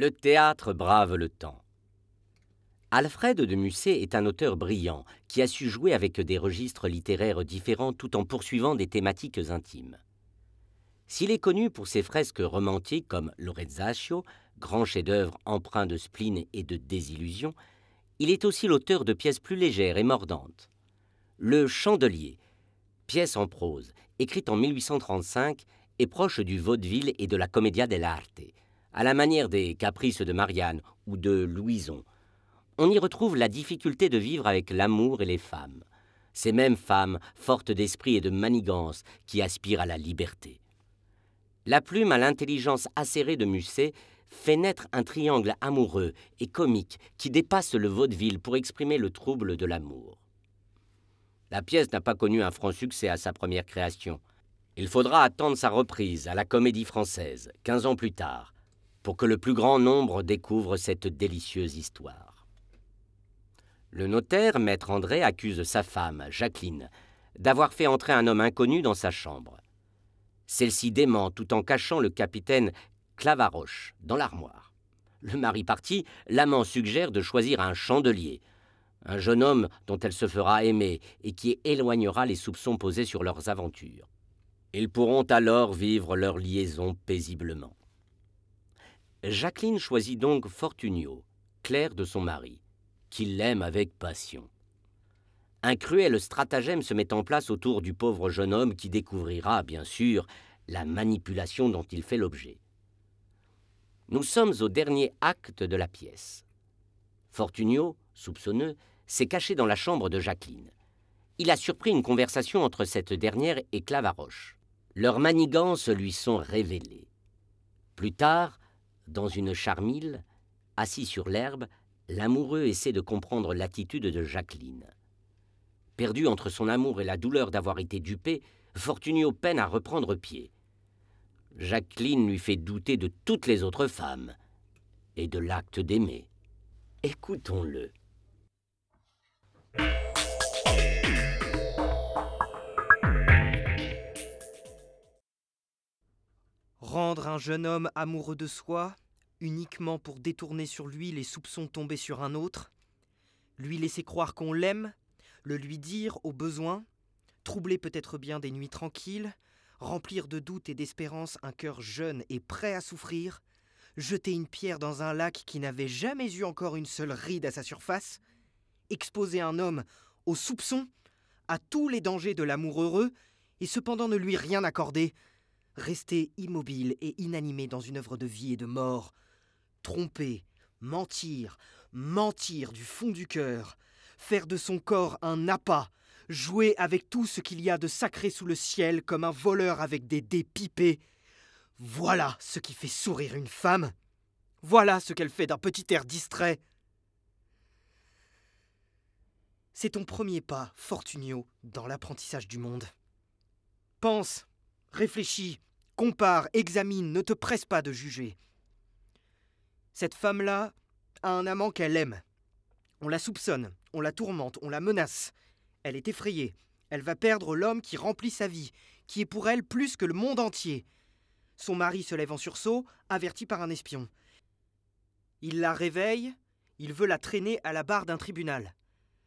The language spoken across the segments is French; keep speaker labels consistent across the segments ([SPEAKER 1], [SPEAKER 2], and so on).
[SPEAKER 1] Le théâtre brave le temps. Alfred de Musset est un auteur brillant qui a su jouer avec des registres littéraires différents tout en poursuivant des thématiques intimes. S'il est connu pour ses fresques romantiques comme Lorenzaccio, grand chef-d'œuvre empreint de spleen et de désillusion, il est aussi l'auteur de pièces plus légères et mordantes. Le Chandelier, pièce en prose, écrite en 1835, est proche du vaudeville et de la commedia dell'arte, à la manière des Caprices de Marianne ou de Louison. On y retrouve la difficulté de vivre avec l'amour et les femmes, ces mêmes femmes fortes d'esprit et de manigance qui aspirent à la liberté. La plume à l'intelligence acérée de Musset fait naître un triangle amoureux et comique qui dépasse le vaudeville pour exprimer le trouble de l'amour. La pièce n'a pas connu un franc succès à sa première création. Il faudra attendre sa reprise à la Comédie française, quinze ans plus tard, pour que le plus grand nombre découvre cette délicieuse histoire. Le notaire, maître André, accuse sa femme, Jacqueline, d'avoir fait entrer un homme inconnu dans sa chambre. Celle-ci dément tout en cachant le capitaine Clavaroche dans l'armoire. Le mari parti, l'amant suggère de choisir un chandelier, un jeune homme dont elle se fera aimer et qui éloignera les soupçons posés sur leurs aventures. Ils pourront alors vivre leur liaison paisiblement. Jacqueline choisit donc Fortunio, clerc de son mari, qui l'aime avec passion. Un cruel stratagème se met en place autour du pauvre jeune homme qui découvrira, bien sûr, la manipulation dont il fait l'objet. Nous sommes au dernier acte de la pièce. Fortunio, soupçonneux, s'est caché dans la chambre de Jacqueline. Il a surpris une conversation entre cette dernière et Clavaroche. Leurs manigances lui sont révélées. Plus tard, dans une charmille, assis sur l'herbe, l'amoureux essaie de comprendre l'attitude de Jacqueline. Perdu entre son amour et la douleur d'avoir été dupé, Fortunio peine à reprendre pied. Jacqueline lui fait douter de toutes les autres femmes et de l'acte d'aimer. Écoutons-le.
[SPEAKER 2] Rendre un jeune homme amoureux de soi, uniquement pour détourner sur lui les soupçons tombés sur un autre, lui laisser croire qu'on l'aime, le lui dire au besoin, troubler peut-être bien des nuits tranquilles, remplir de doutes et d'espérance un cœur jeune et prêt à souffrir, jeter une pierre dans un lac qui n'avait jamais eu encore une seule ride à sa surface, exposer un homme aux soupçons, à tous les dangers de l'amour heureux, et cependant ne lui rien accorder, rester immobile et inanimé dans une œuvre de vie et de mort, tromper, mentir, mentir du fond du cœur, faire de son corps un appât, jouer avec tout ce qu'il y a de sacré sous le ciel comme un voleur avec des dés pipés. Voilà ce qui fait sourire une femme. Voilà ce qu'elle fait d'un petit air distrait. C'est ton premier pas, Fortunio, dans l'apprentissage du monde. Pense, réfléchis, compare, examine, ne te presse pas de juger. Cette femme-là a un amant qu'elle aime. On la soupçonne, on la tourmente, on la menace. Elle est effrayée. Elle va perdre l'homme qui remplit sa vie, qui est pour elle plus que le monde entier. Son mari se lève en sursaut, averti par un espion. Il la réveille, il veut la traîner à la barre d'un tribunal.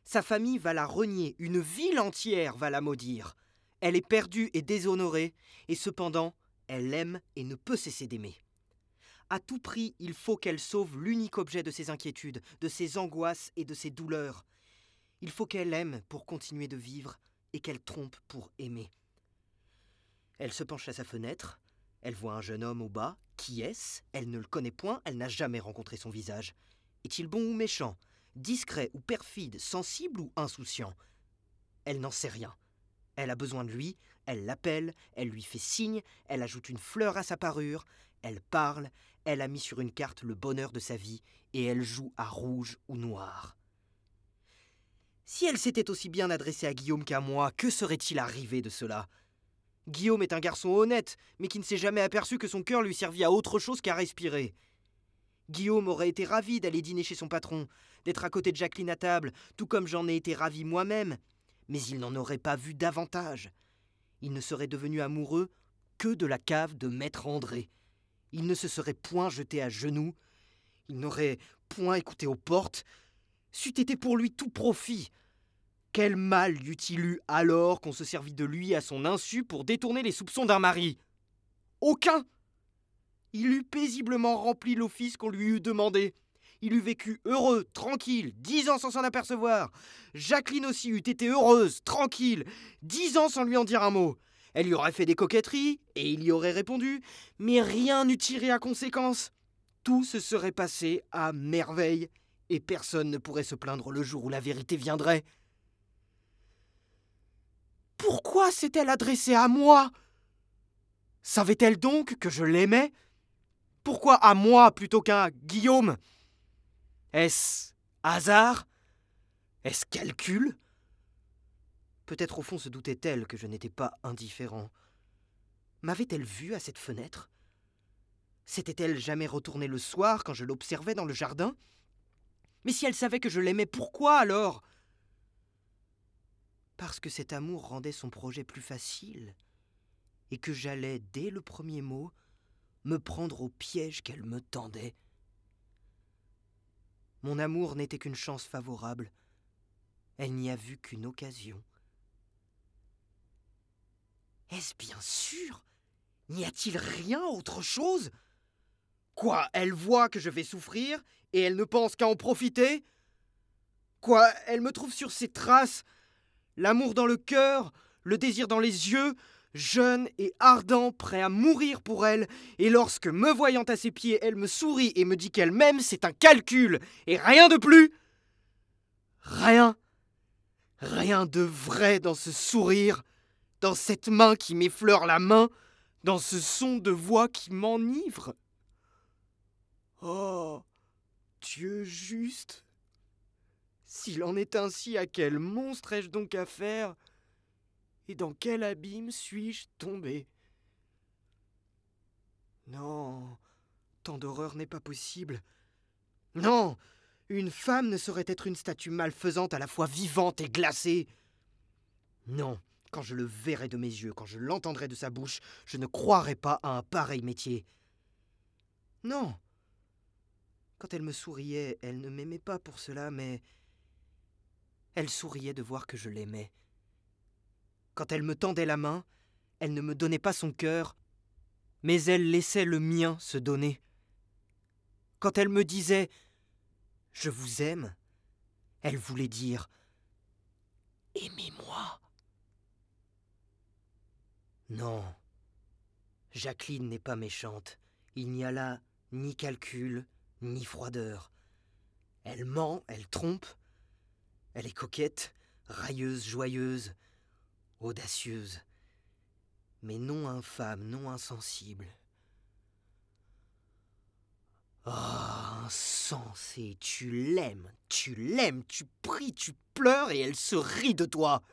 [SPEAKER 2] Sa famille va la renier, une ville entière va la maudire. Elle est perdue et déshonorée, et cependant, elle aime et ne peut cesser d'aimer. À tout prix, il faut qu'elle sauve l'unique objet de ses inquiétudes, de ses angoisses et de ses douleurs. Il faut qu'elle aime pour continuer de vivre et qu'elle trompe pour aimer. Elle se penche à sa fenêtre, elle voit un jeune homme au bas. Qui est-ce? Elle ne le connaît point, elle n'a jamais rencontré son visage. Est-il bon ou méchant? Discret ou perfide? Sensible ou insouciant? Elle n'en sait rien. Elle a besoin de lui, elle l'appelle, elle lui fait signe, elle ajoute une fleur à sa parure, elle parle, elle a mis sur une carte le bonheur de sa vie, et elle joue à rouge ou noir. Si elle s'était aussi bien adressée à Guillaume qu'à moi, que serait-il arrivé de cela? Guillaume est un garçon honnête, mais qui ne s'est jamais aperçu que son cœur lui servit à autre chose qu'à respirer. Guillaume aurait été ravi d'aller dîner chez son patron, d'être à côté de Jacqueline à table, tout comme j'en ai été ravi moi-même, mais il n'en aurait pas vu davantage. Il ne serait devenu amoureux que de la cave de maître André il ne se serait point jeté à genoux, Il n'aurait point écouté aux portes. C'eût été pour lui tout profit. Quel mal y eût-il eu alors qu'on se servit de lui à son insu pour détourner les soupçons d'un mari? Aucun Il eût paisiblement rempli l'office qu'on lui eût demandé. Il eût vécu heureux, tranquille, dix ans sans s'en apercevoir. Jacqueline aussi eût été heureuse, tranquille, dix ans sans lui en dire un mot. Elle lui aurait fait des coquetteries, et il y aurait répondu, mais rien n'eût tiré à conséquence. Tout se serait passé à merveille, et personne ne pourrait se plaindre le jour où la vérité viendrait. Pourquoi s'est-elle adressée à moi? Savait-elle donc que je l'aimais? Pourquoi à moi plutôt qu'à Guillaume? Est-ce hasard? Est-ce calcul? Peut-être au fond se doutait-elle que je n'étais pas indifférent. M'avait-elle vu à cette fenêtre? S'était-elle jamais retournée le soir quand je l'observais dans le jardin? Mais si elle savait que je l'aimais, pourquoi alors? Parce que cet amour rendait son projet plus facile, et que j'allais, dès le premier mot, me prendre au piège qu'elle me tendait. Mon amour n'était qu'une chance favorable. Elle n'y a vu qu'une occasion. Est-ce bien sûr? N'y a-t-il rien autre chose? Quoi, elle voit que je vais souffrir, et elle ne pense qu'à en profiter? Quoi, elle me trouve sur ses traces, l'amour dans le cœur, le désir dans les yeux, jeune et ardent, prêt à mourir pour elle, et lorsque, me voyant à ses pieds, elle me sourit et me dit qu'elle m'aime, c'est un calcul, et rien de plus. Rien Rien de vrai dans ce sourire dans cette main qui m'effleure la main, dans ce son de voix qui m'enivre. Oh, Dieu juste. S'il en est ainsi, à quel monstre ai-je donc affaire? Et dans quel abîme suis-je tombé? Non, tant d'horreur n'est pas possible. Non, une femme ne saurait être une statue malfaisante à la fois vivante et glacée. Non, quand je le verrai de mes yeux, quand je l'entendrai de sa bouche, je ne croirai pas à un pareil métier. Non. Quand elle me souriait, elle ne m'aimait pas pour cela, mais elle souriait de voir que je l'aimais. Quand elle me tendait la main, elle ne me donnait pas son cœur, mais elle laissait le mien se donner. Quand elle me disait Je vous aime, elle voulait dire Aimez-moi. Non. Jacqueline n'est pas méchante. Il n'y a là ni calcul, ni froideur. Elle ment, elle trompe. Elle est coquette, railleuse, joyeuse, audacieuse. Mais non infâme, non insensible. Ah, insensé, tu l'aimes, tu l'aimes, tu pries, tu pleures et elle se rit de toi.